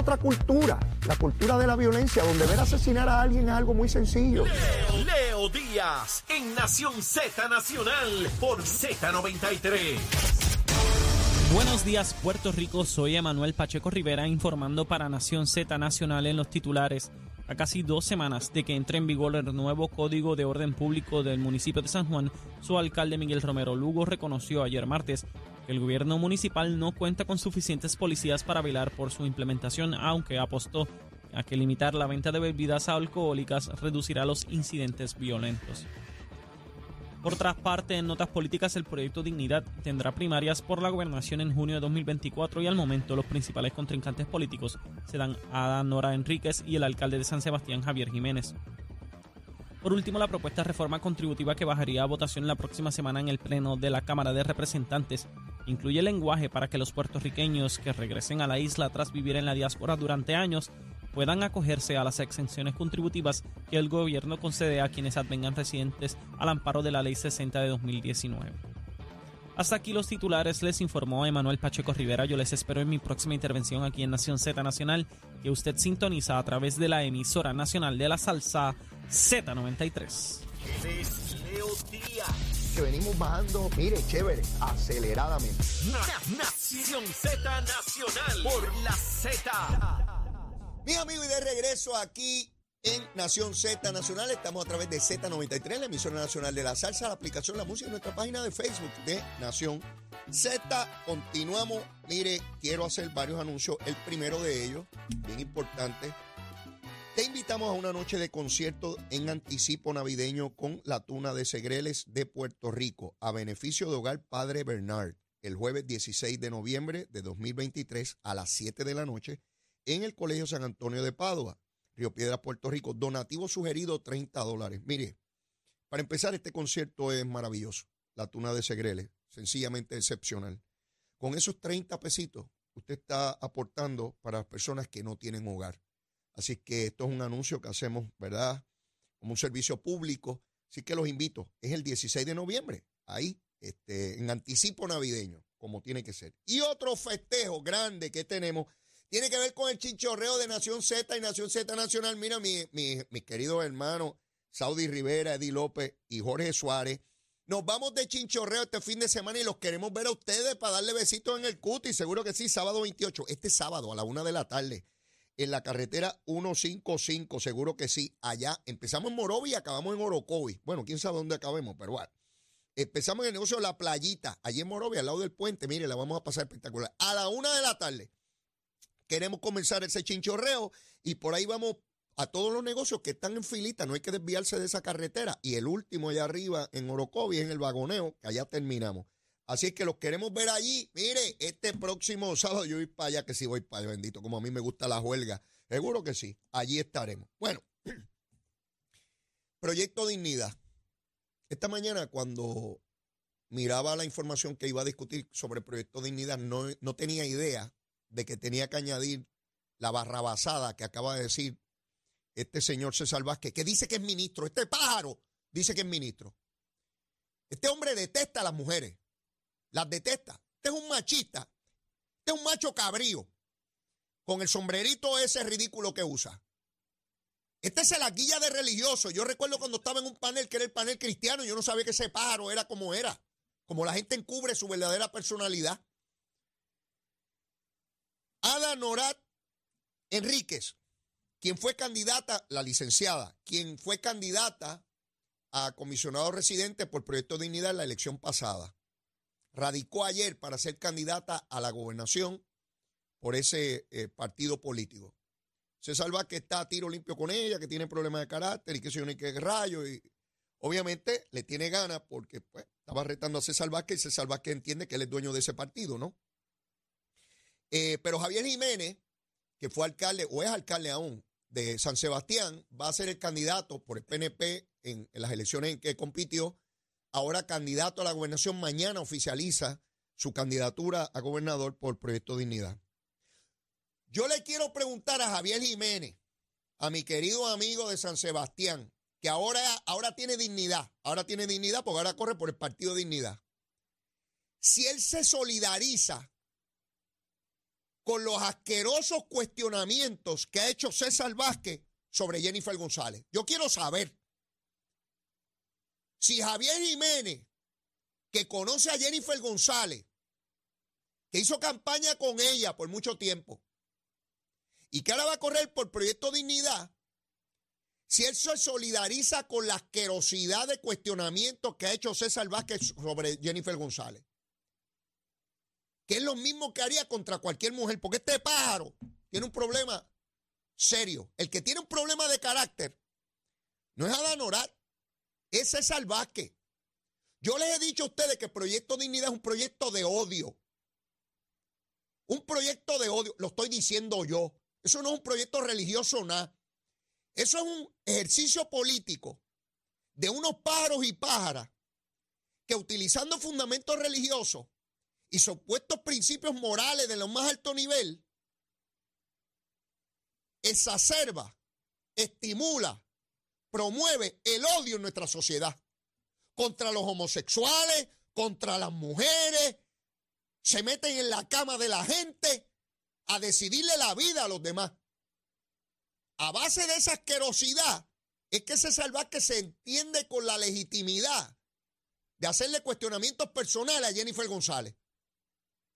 otra cultura, la cultura de la violencia, donde ver asesinar a alguien es algo muy sencillo. Leo, Leo Díaz en Nación Z Nacional por Z93. Buenos días, Puerto Rico. Soy Emanuel Pacheco Rivera informando para Nación Z Nacional en los titulares. A casi dos semanas de que entre en vigor el nuevo Código de Orden Público del municipio de San Juan, su alcalde Miguel Romero Lugo reconoció ayer martes que el gobierno municipal no cuenta con suficientes policías para velar por su implementación, aunque apostó a que limitar la venta de bebidas alcohólicas reducirá los incidentes violentos. Por otra parte, en notas políticas, el proyecto Dignidad tendrá primarias por la gobernación en junio de 2024 y al momento los principales contrincantes políticos serán Ada Nora Enríquez y el alcalde de San Sebastián, Javier Jiménez. Por último, la propuesta de reforma contributiva que bajaría a votación la próxima semana en el Pleno de la Cámara de Representantes incluye lenguaje para que los puertorriqueños que regresen a la isla tras vivir en la diáspora durante años puedan acogerse a las exenciones contributivas que el gobierno concede a quienes advengan residentes al amparo de la Ley 60 de 2019. Hasta aquí los titulares, les informó Emanuel Pacheco Rivera. Yo les espero en mi próxima intervención aquí en Nación Z Nacional, que usted sintoniza a través de la emisora nacional de la salsa Z93. Leo Díaz. Que venimos bajando, mire, chévere, aceleradamente. Na- Nación Z Nacional por la Z. Mi amigo y de regreso aquí en Nación Z Nacional. Estamos a través de Z93, la emisora nacional de la salsa, la aplicación La Música y nuestra página de Facebook de Nación Z. Continuamos. Mire, quiero hacer varios anuncios. El primero de ellos, bien importante. Te invitamos a una noche de concierto en anticipo navideño con la Tuna de Segreles de Puerto Rico, a beneficio de Hogar Padre Bernard, el jueves 16 de noviembre de 2023 a las 7 de la noche en el Colegio San Antonio de Padua, Río Piedras, Puerto Rico. Donativo sugerido 30 dólares. Mire, para empezar, este concierto es maravilloso. La Tuna de Segreles, sencillamente excepcional. Con esos 30 pesitos, usted está aportando para las personas que no tienen hogar. Así que esto es un anuncio que hacemos, ¿verdad? Como un servicio público. Así que los invito. Es el 16 de noviembre, ahí, este, en anticipo navideño, como tiene que ser. Y otro festejo grande que tenemos tiene que ver con el chinchorreo de Nación Z y Nación Z Nacional. Mira, mi, mi, mis queridos hermanos Saudi Rivera, Eddie López y Jorge Suárez. Nos vamos de chinchorreo este fin de semana y los queremos ver a ustedes para darle besitos en el cuti. Seguro que sí, sábado 28. Este sábado a la una de la tarde en la carretera 155, seguro que sí. Allá empezamos en Morovi y acabamos en Orocovi. Bueno, quién sabe dónde acabemos, pero bueno. Empezamos en el negocio la playita, allí en Morovi, al lado del puente. Mire, la vamos a pasar espectacular. A la una de la tarde queremos comenzar ese chinchorreo y por ahí vamos a todos los negocios que están en filita, no hay que desviarse de esa carretera. Y el último allá arriba en Orocovi, en el vagoneo, que allá terminamos. Así es que los queremos ver allí. Mire, este próximo sábado yo voy para allá, que sí voy para allá, bendito, como a mí me gusta la huelga. Seguro que sí, allí estaremos. Bueno, Proyecto Dignidad. Esta mañana cuando miraba la información que iba a discutir sobre el Proyecto Dignidad, no, no tenía idea de que tenía que añadir la barrabasada que acaba de decir este señor César Vázquez, que dice que es ministro. Este pájaro dice que es ministro. Este hombre detesta a las mujeres. Las detesta. Este es un machista. Este es un macho cabrío. Con el sombrerito ese ridículo que usa. Este se la guilla de religioso. Yo recuerdo cuando estaba en un panel que era el panel cristiano, yo no sabía que ese pájaro era como era. Como la gente encubre su verdadera personalidad. Ada Norat Enríquez, quien fue candidata, la licenciada, quien fue candidata a comisionado residente por Proyecto Dignidad en la elección pasada. Radicó ayer para ser candidata a la gobernación por ese eh, partido político. Se salva que está a tiro limpio con ella, que tiene problemas de carácter y que se ni qué rayo. Y obviamente le tiene ganas porque pues, estaba retando a César Vázquez y César Vázquez entiende que él es dueño de ese partido, ¿no? Eh, pero Javier Jiménez, que fue alcalde o es alcalde aún de San Sebastián, va a ser el candidato por el PNP en, las elecciones en que compitió. Ahora candidato a la gobernación, mañana oficializa su candidatura a gobernador por Proyecto Dignidad. Yo le quiero preguntar a Javier Jiménez, a mi querido amigo de San Sebastián, que ahora, ahora tiene dignidad, ahora tiene dignidad porque ahora corre por el Partido Dignidad. Si él se solidariza con los asquerosos cuestionamientos que ha hecho César Vázquez sobre Jennifer González. Yo quiero saber si Javier Jiménez, que conoce a Jennifer González, que hizo campaña con ella por mucho tiempo, y que ahora va a correr por Proyecto Dignidad, si él se solidariza con la asquerosidad de cuestionamientos que ha hecho César Vázquez sobre Jennifer González. Que es lo mismo que haría contra cualquier mujer, porque este pájaro tiene un problema serio. El que tiene un problema de carácter no es Adán Orat, es César. Yo les he dicho a ustedes que el Proyecto Dignidad es un proyecto de odio. Un proyecto de odio, lo estoy diciendo yo. Eso no es un proyecto religioso nada. Eso es un ejercicio político de unos pájaros y pájaras que utilizando fundamentos religiosos y supuestos principios morales de lo más alto nivel, exacerba, estimula, promueve el odio en nuestra sociedad contra los homosexuales, contra las mujeres, se meten en la cama de la gente a decidirle la vida a los demás. A base de esa asquerosidad es que ese que se entiende con la legitimidad de hacerle cuestionamientos personales a Jennifer González.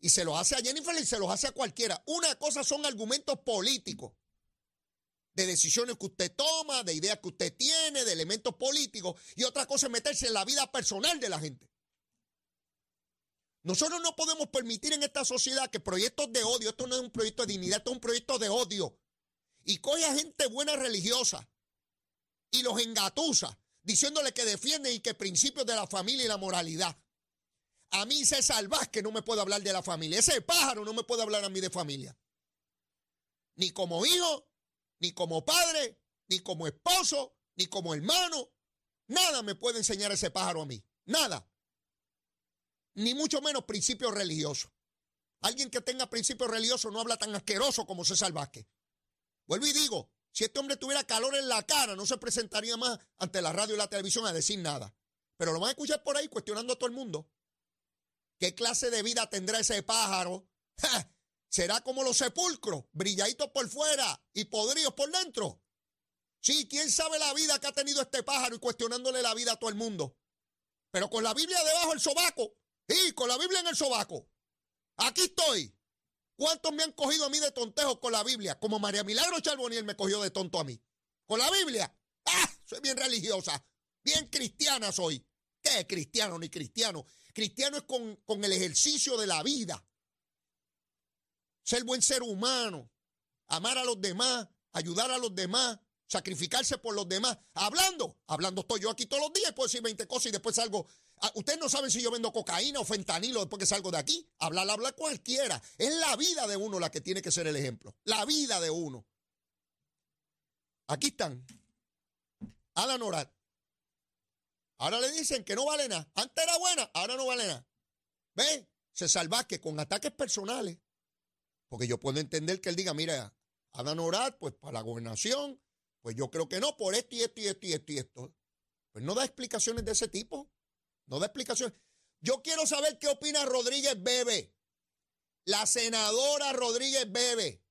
Y se los hace a Jennifer y se los hace a cualquiera. Una cosa son argumentos políticos, de decisiones que usted toma, de ideas que usted tiene, de elementos políticos. Y otra cosa es meterse en la vida personal de la gente. Nosotros no podemos permitir en esta sociedad que proyectos de odio, esto no es un proyecto de dignidad, esto es un proyecto de odio, y coge a gente buena religiosa y los engatusa, diciéndole que defienden y que principios de la familia y la moralidad. A mí César que no me puede hablar de la familia. Ese pájaro no me puede hablar a mí de familia. Ni como hijo, ni como padre, ni como esposo, ni como hermano. Nada me puede enseñar ese pájaro a mí. Nada. Ni mucho menos principios religiosos. Alguien que tenga principios religiosos no habla tan asqueroso como César Vázquez. Vuelvo y digo, si este hombre tuviera calor en la cara, no se presentaría más ante la radio y la televisión a decir nada. Pero lo van a escuchar por ahí cuestionando a todo el mundo. ¿Qué clase de vida tendrá ese pájaro? ¿Será como los sepulcros, brilladitos por fuera y podridos por dentro? Sí, ¿quién sabe la vida que ha tenido este pájaro y cuestionándole la vida a todo el mundo? Pero con la Biblia debajo del sobaco. Y con la Biblia en el sobaco. Aquí estoy. ¿Cuántos me han cogido a mí de tontejo con la Biblia? Como María Milagro Charboniel me cogió de tonto a mí. ¿Con la Biblia? ¡Ah! Soy bien religiosa. Bien cristiana soy. ¿Qué es cristiano ni cristiano? Cristiano es con, el ejercicio de la vida. Ser buen ser humano. Amar a los demás. Ayudar a los demás. Sacrificarse por los demás. Hablando. Hablando estoy yo aquí todos los días. Puedo decir 20 cosas y después salgo Ah, ustedes no saben si yo vendo cocaína o fentanilo después que salgo de aquí. Hablar, hablar cualquiera. Es la vida de uno la que tiene que ser el ejemplo. La vida de uno. Aquí están. Alan Orat. Ahora le dicen que no vale nada. Antes era buena, ahora no vale nada. ¿Ve? Se salva que con ataques personales. Porque yo puedo entender que él diga, mira, Alan Orat, pues para la gobernación, pues yo creo que no, por esto y esto y esto y esto y esto. Pues no da explicaciones de ese tipo. No da explicación. Yo quiero saber qué opina Rodríguez Bebe. La senadora Rodríguez Bebe.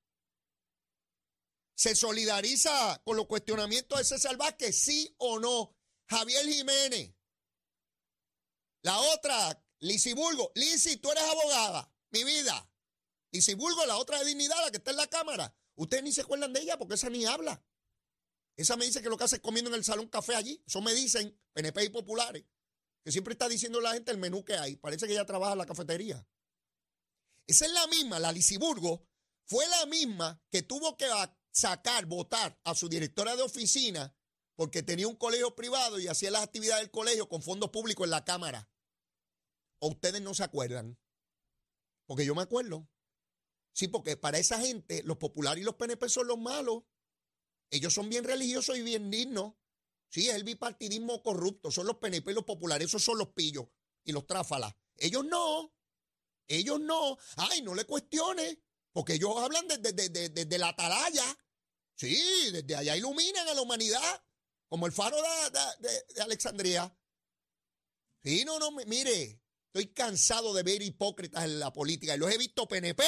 ¿Se solidariza con los cuestionamientos de César Vázquez? ¿Sí o no? Javier Jiménez. La otra, Bulgo. Lizy, tú eres abogada. Mi vida. Bulgo, la otra de dignidad, la que está en la Cámara. Ustedes ni se acuerdan de ella porque esa ni habla. Esa me dice que lo que hace es comiendo en el salón café allí. Eso me dicen PNP populares que siempre está diciendo la gente el menú que hay. Parece que ella trabaja en la cafetería. Esa es la misma, la Lisiburgo, fue la misma que tuvo que sacar, votar a su directora de oficina porque tenía un colegio privado y hacía las actividades del colegio con fondos públicos en la Cámara. ¿O ustedes no se acuerdan? Porque yo me acuerdo. Sí, porque para esa gente los populares y los PNP son los malos. Ellos son bien religiosos y bien dignos. Sí, es el bipartidismo corrupto, son los PNP y los populares, esos son los pillos y los tráfalas. Ellos no, ellos no. Ay, no le cuestiones, porque ellos hablan desde, la atalaya. Sí, desde allá iluminan a la humanidad, como el faro de, Alexandria. Sí, no, no, mire, estoy cansado de ver hipócritas en la política y los he visto PNP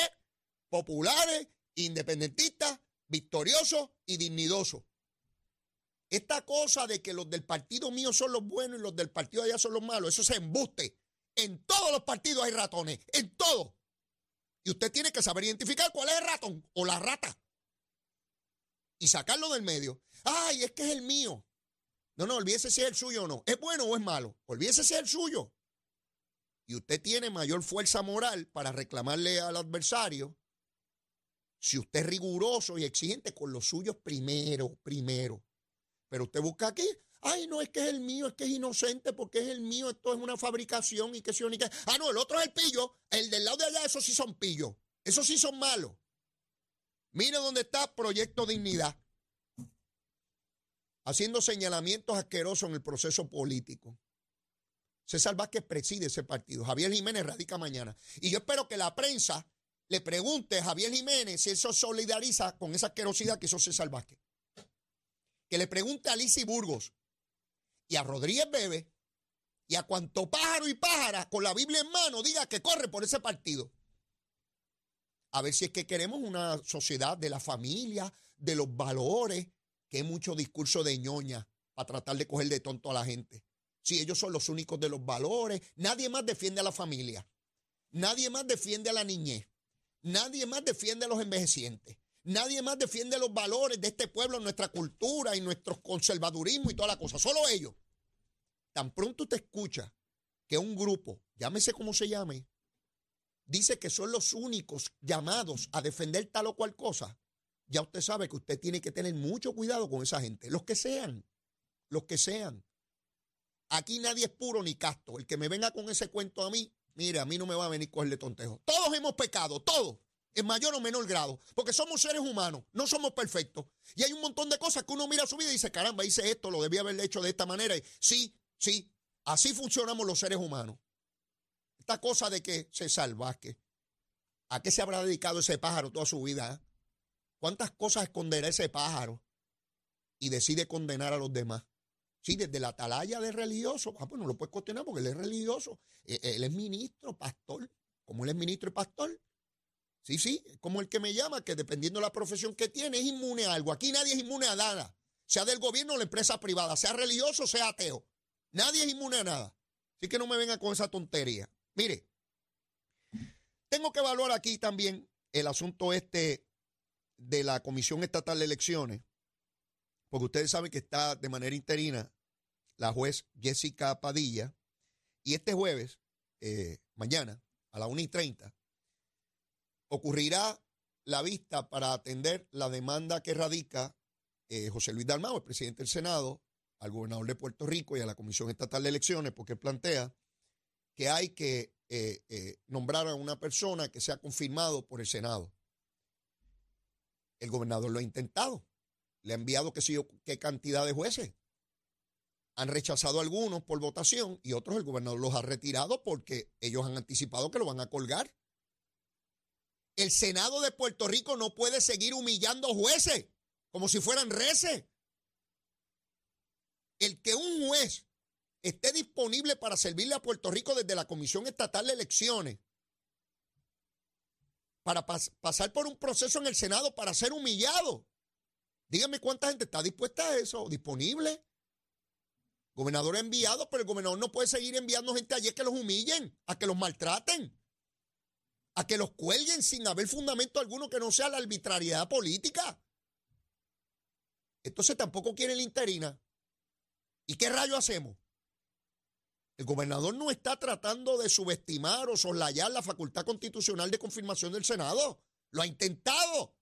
populares, independentistas, victoriosos y dignidosos. Esta cosa de que los del partido mío son los buenos y los del partido allá son los malos, eso se embuste. En todos los partidos hay ratones, en todos. Y usted tiene que saber identificar cuál es el ratón o la rata. Y sacarlo del medio. Ay, es que es el mío. No, no, olvídese si es el suyo o no. ¿Es bueno o es malo? Olvídese si es el suyo. Y usted tiene mayor fuerza moral para reclamarle al adversario si usted es riguroso y exigente con los suyos primero, primero. Pero usted busca aquí, ay, no es que es el mío, es que es inocente porque es el mío, esto es una fabricación y que se única. Ah, no, el otro es el pillo, el del lado de allá, esos sí son pillos, esos sí son malos. Mire dónde está Proyecto Dignidad, haciendo señalamientos asquerosos en el proceso político. César Vázquez preside ese partido. Javier Jiménez radica mañana. Y yo espero que la prensa le pregunte a Javier Jiménez si eso solidariza con esa asquerosidad que hizo César Vázquez que le pregunte a Alicia Burgos y a Rodríguez Bebe y a cuanto pájaro y pájara con la Biblia en mano diga que corre por ese partido. A ver si es que queremos una sociedad de la familia, de los valores, que mucho discurso de ñoña para tratar de coger de tonto a la gente. Si ellos son los únicos de los valores, nadie más defiende a la familia, nadie más defiende a la niñez, nadie más defiende a los envejecientes. Nadie más defiende los valores de este pueblo, nuestra cultura y nuestro conservadurismo y toda la cosa. Solo ellos. Tan pronto te escucha que un grupo, llámese como se llame, dice que son los únicos llamados a defender tal o cual cosa, ya usted sabe que usted tiene que tener mucho cuidado con esa gente. Los que sean, los que sean. Aquí nadie es puro ni casto. El que me venga con ese cuento a mí, mire, a mí no me va a venir cogerle tontejo. Todos hemos pecado, todos en mayor o menor grado, porque somos seres humanos, no somos perfectos. Y hay un montón de cosas que uno mira su vida y dice, caramba, hice esto, lo debía haber hecho de esta manera. Y sí, sí, así funcionamos los seres humanos. Esta cosa de que se Vázquez, ¿a qué se habrá dedicado ese pájaro toda su vida? Ah? ¿Cuántas cosas esconderá ese pájaro? Y decide condenar a los demás. Sí, desde la atalaya de religioso, ah, pues no lo puedes condenar porque él es religioso. E, él es ministro, pastor. Como él es ministro y pastor, Sí, sí, como el que me llama, que dependiendo de la profesión que tiene, es inmune a algo. Aquí nadie es inmune a nada, sea del gobierno o la empresa privada, sea religioso sea ateo. Nadie es inmune a nada. Así que no me venga con esa tontería. Mire, tengo que evaluar aquí también el asunto este de la Comisión Estatal de Elecciones, porque ustedes saben que está de manera interina la juez Jessica Padilla, y este jueves, eh, mañana, a las 1 y 30, ocurrirá la vista para atender la demanda que radica eh, José Luis Dalmau, el presidente del Senado, al gobernador de Puerto Rico y a la Comisión Estatal de Elecciones, porque plantea que hay que eh, nombrar a una persona que sea confirmado por el Senado. El gobernador lo ha intentado, le ha enviado que sé qué cantidad de jueces. Han rechazado algunos por votación y otros el gobernador los ha retirado porque ellos han anticipado que lo van a colgar. El Senado de Puerto Rico no puede seguir humillando jueces como si fueran reces. El que un juez esté disponible para servirle a Puerto Rico desde la Comisión Estatal de Elecciones, para pasar por un proceso en el Senado para ser humillado. Dígame cuánta gente está dispuesta a eso, disponible. Gobernador ha enviado, pero el gobernador no puede seguir enviando gente allí que los humillen, a que los maltraten a que los cuelguen sin haber fundamento alguno que no sea la arbitrariedad política. Entonces tampoco quiere la interina. ¿Y qué rayo hacemos? El gobernador no está tratando de subestimar o soslayar la facultad constitucional de confirmación del Senado. Lo ha intentado.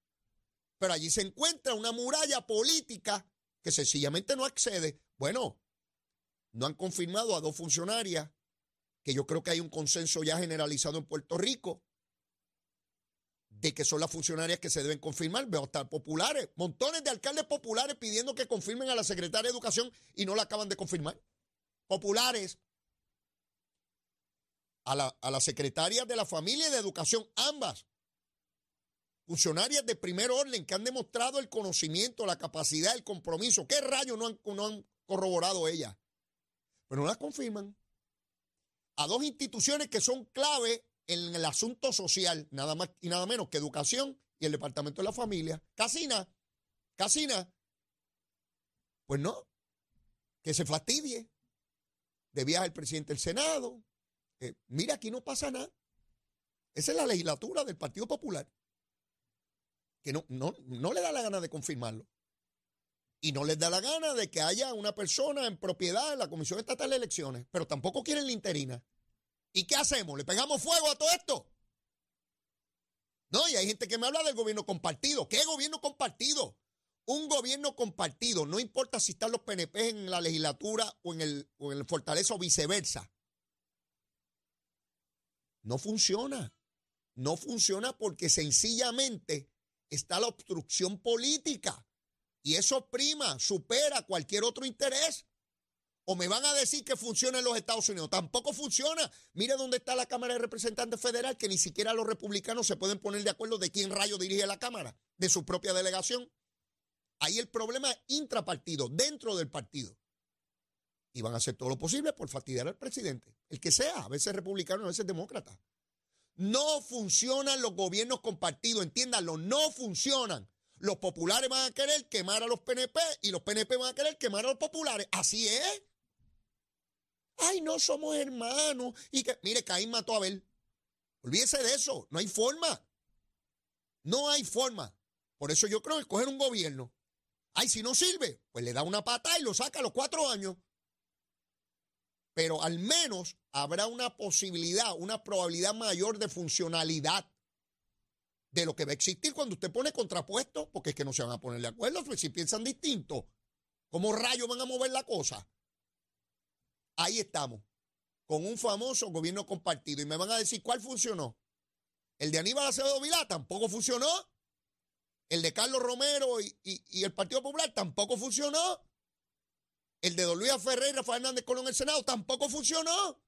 Pero allí se encuentra una muralla política que sencillamente no accede. Bueno, no han confirmado a dos funcionarias, que yo creo que hay un consenso ya generalizado en Puerto Rico, de que son las funcionarias que se deben confirmar. Veo hasta populares, montones de alcaldes populares pidiendo que confirmen a la secretaria de Educación y no la acaban de confirmar. Populares. A la, a de la Familia y de Educación, ambas. Funcionarias de primer orden que han demostrado el conocimiento, la capacidad, el compromiso. ¿Qué rayos no han, no han corroborado ellas? Pero no las confirman. A dos instituciones que son clave en el asunto social, nada más y nada menos que educación y el departamento de la familia. Casina, casina. Pues no, que se fastidie. De viaje el presidente del Senado. Eh, mira, aquí no pasa nada. Esa es la legislatura del Partido Popular. Que no, no, no le da la gana de confirmarlo. Y no les da la gana de que haya una persona en propiedad en la Comisión Estatal de Elecciones. Pero tampoco quieren la interina. ¿Y qué hacemos? ¿Le pegamos fuego a todo esto? No, y hay gente que me habla del gobierno compartido. ¿Qué gobierno compartido? Un gobierno compartido, no importa si están los PNP en la legislatura o en el, o en el Fortaleza o viceversa. No funciona. No funciona porque sencillamente está la obstrucción política. Y eso prima, supera cualquier otro interés. O me van a decir que funciona en los Estados Unidos. Tampoco funciona. Mire dónde está la Cámara de Representantes Federal, que ni siquiera los republicanos se pueden poner de acuerdo de quién rayo dirige la Cámara, de su propia delegación. Ahí el problema es intrapartido, dentro del partido. Y van a hacer todo lo posible por fastidiar al presidente. El que sea, a veces republicano, a veces demócrata. No funcionan los gobiernos compartidos, entiéndanlo, no funcionan. Los populares van a querer quemar a los PNP y los PNP van a querer quemar a los populares. Así es. Ay, no somos hermanos. Y que, mire, Caín mató a Abel. Olvídese de eso. No hay forma. No hay forma. Por eso yo creo que escoger un gobierno. Ay, si no sirve, pues le da una pata y lo saca a los cuatro años. Pero al menos habrá una posibilidad, una probabilidad mayor de funcionalidad de lo que va a existir cuando usted pone contrapuesto, porque es que no se van a poner de acuerdo, pues si piensan distinto, ¿cómo rayos van a mover la cosa? Ahí estamos, con un famoso gobierno compartido. Y me van a decir, ¿cuál funcionó? El de Aníbal Acevedo Vilá tampoco funcionó. El de Carlos Romero y, el Partido Popular tampoco funcionó. El de Don Luis Ferrer y Rafael Hernández Colón en el Senado tampoco funcionó.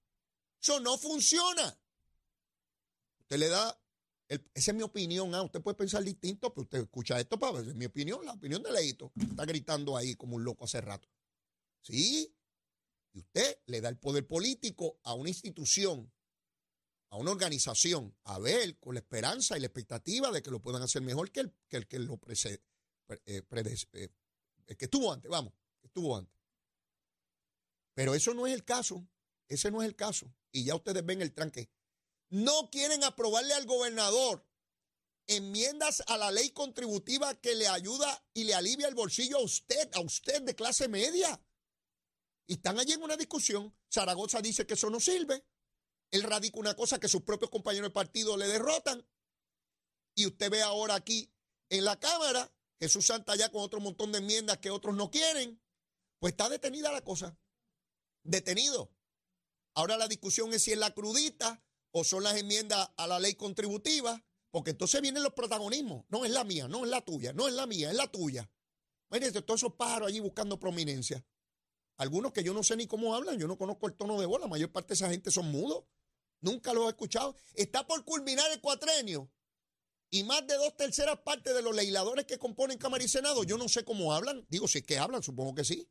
Eso no funciona. Usted le da, esa es mi opinión. Ah, usted puede pensar distinto, pero usted escucha esto para ver, es mi opinión, la opinión de Leito. Está gritando ahí como un loco hace rato. Sí, y usted le da el poder político a una institución, a una organización, a ver, con la esperanza y la expectativa de que lo puedan hacer mejor que el que, el que lo precede, eh, eh, el que estuvo antes, vamos, que estuvo antes. Pero eso no es el caso, ese no es el caso. Y ya ustedes ven el tranque. No quieren aprobarle al gobernador enmiendas a la ley contributiva que le ayuda y le alivia el bolsillo a usted, a usted de clase media. Y están allí en una discusión. Zaragoza dice que eso no sirve. Él radica una cosa que sus propios compañeros de partido le derrotan. Y usted ve ahora aquí en la Cámara, Jesús Santa ya con otro montón de enmiendas que otros no quieren. Pues está detenida la cosa. Detenido. Ahora la discusión es si es la crudita o son las enmiendas a la ley contributiva, porque entonces vienen los protagonismos. No es la mía, no es la tuya, no es la mía, es la tuya. Imagínense todos esos pájaros allí buscando prominencia. Algunos que yo no sé ni cómo hablan, yo no conozco el tono de voz, la mayor parte de esa gente son mudos. Nunca los he escuchado. Está por culminar el cuatrenio y más de dos terceras partes de los legisladores que componen Cámara y Senado, yo no sé cómo hablan. Digo, si es que hablan, supongo que sí.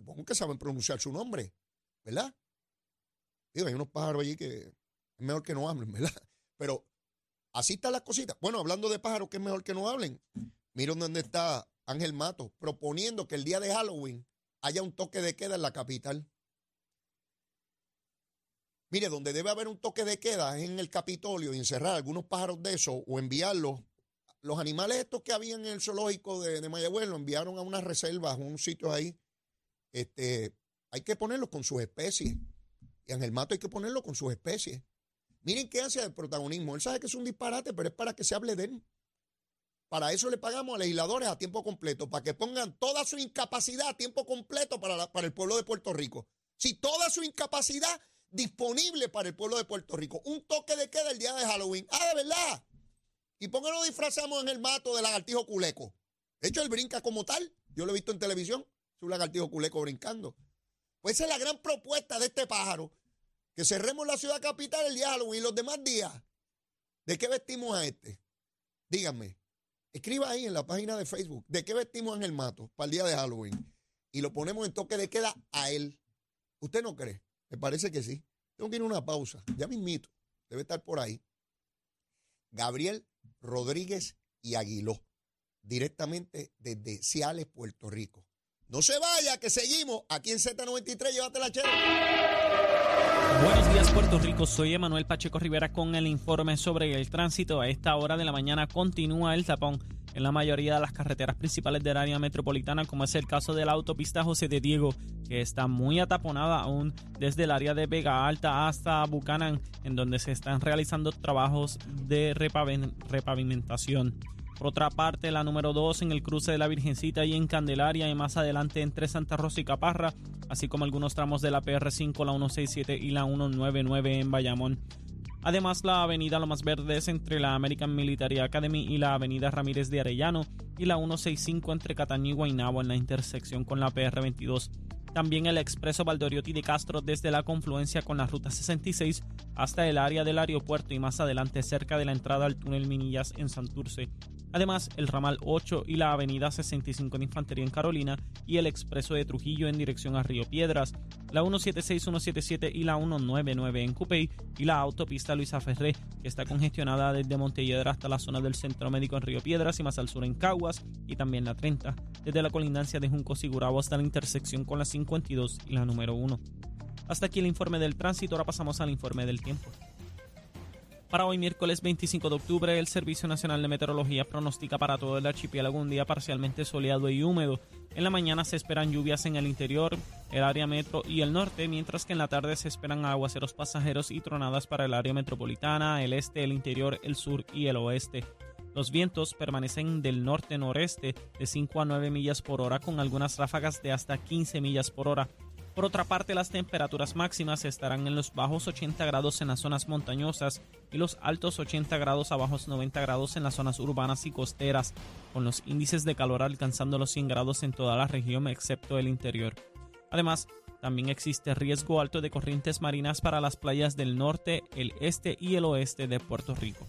Supongo que saben pronunciar su nombre, ¿verdad? Digo, hay unos pájaros allí que es mejor que no hablen, ¿verdad? Pero así están las cositas. Bueno, hablando de pájaros que es mejor que no hablen, miren dónde está Ángel Mato proponiendo que el día de Halloween haya un toque de queda en la capital. Mire, donde debe haber un toque de queda es en el Capitolio y encerrar algunos pájaros de esos o enviarlos. Los animales estos que habían en el zoológico de, de Mayagüez lo enviaron a unas reservas, a un sitio ahí. Este, hay que ponerlos con sus especies. Y en el mato hay que ponerlo con sus especies. Miren qué hace el protagonismo. Él sabe que es un disparate, pero es para que se hable de él. Para eso le pagamos a legisladores a tiempo completo, para que pongan toda su incapacidad a tiempo completo para, para el pueblo de Puerto Rico. Si toda su incapacidad disponible para el pueblo de Puerto Rico. Un toque de queda el día de Halloween. Ah, de verdad. ¿Y por qué no disfrazamos en el mato de lagartijo culeco? De hecho, él brinca como tal. Yo lo he visto en televisión. Es un lagartijo culeco brincando. Pues esa es la gran propuesta de este pájaro. Que cerremos la ciudad capital el día de Halloween y los demás días. ¿De qué vestimos a este? Díganme. Escriba ahí en la página de Facebook de qué vestimos en el mato para el día de Halloween. Y lo ponemos en toque de queda a él. ¿Usted no cree? Me parece que sí. Tengo que ir a una pausa. Ya me invito. debe estar por ahí. Gabriel Rodríguez y Aguiló, directamente desde Ciales, Puerto Rico. No se vaya, que seguimos aquí en Z93. Llévate la chela. Buenos días Puerto Rico, soy Emanuel Pacheco Rivera con el informe sobre el tránsito. A esta hora de la mañana continúa el tapón en la mayoría de las carreteras principales del área metropolitana, como es el caso de la autopista José de Diego, que está muy ataponada aún desde el área de Vega Alta hasta Buchanan, en donde se están realizando trabajos de repavimentación. Por otra parte, la número 2 en el cruce de la Virgencita y en Candelaria y más adelante entre Santa Rosa y Caparra, así como algunos tramos de la PR5, la 167 y la 199 en Bayamón. Además, la avenida Lomas Verdes entre la American Military Academy y la avenida Ramírez de Arellano y la 165 entre Cataño y Guaynabo en la intersección con la PR22. También el expreso Valdoriotti de Castro desde la confluencia con la ruta 66 hasta el área del aeropuerto y más adelante cerca de la entrada al túnel Minillas en Santurce. Además, el ramal 8 y la avenida 65 de Infantería en Carolina y el expreso de Trujillo en dirección a Río Piedras, la 176, 177 y la 199 en Cupey y la autopista Luisa Ferré, que está congestionada desde Montelledra hasta la zona del Centro Médico en Río Piedras y más al sur en Caguas, y también la 30, desde la colindancia de Junco Sigurabo hasta la intersección con la 52 y la número 1. Hasta aquí el informe del tránsito, ahora pasamos al informe del tiempo. Para hoy miércoles 25 de octubre, el Servicio Nacional de Meteorología pronostica para todo el archipiélago un día parcialmente soleado y húmedo. En la mañana se esperan lluvias en el interior, el área metro y el norte, mientras que en la tarde se esperan aguaceros pasajeros y tronadas para el área metropolitana, el este, el interior, el sur y el oeste. Los vientos permanecen del norte-noreste de 5 a 9 millas por hora con algunas ráfagas de hasta 15 millas por hora. Por otra parte, las temperaturas máximas estarán en los bajos 80 grados en las zonas montañosas y los altos 80 grados a bajos 90 grados en las zonas urbanas y costeras, con los índices de calor alcanzando los 100 grados en toda la región excepto el interior. Además, también existe riesgo alto de corrientes marinas para las playas del norte, el este y el oeste de Puerto Rico.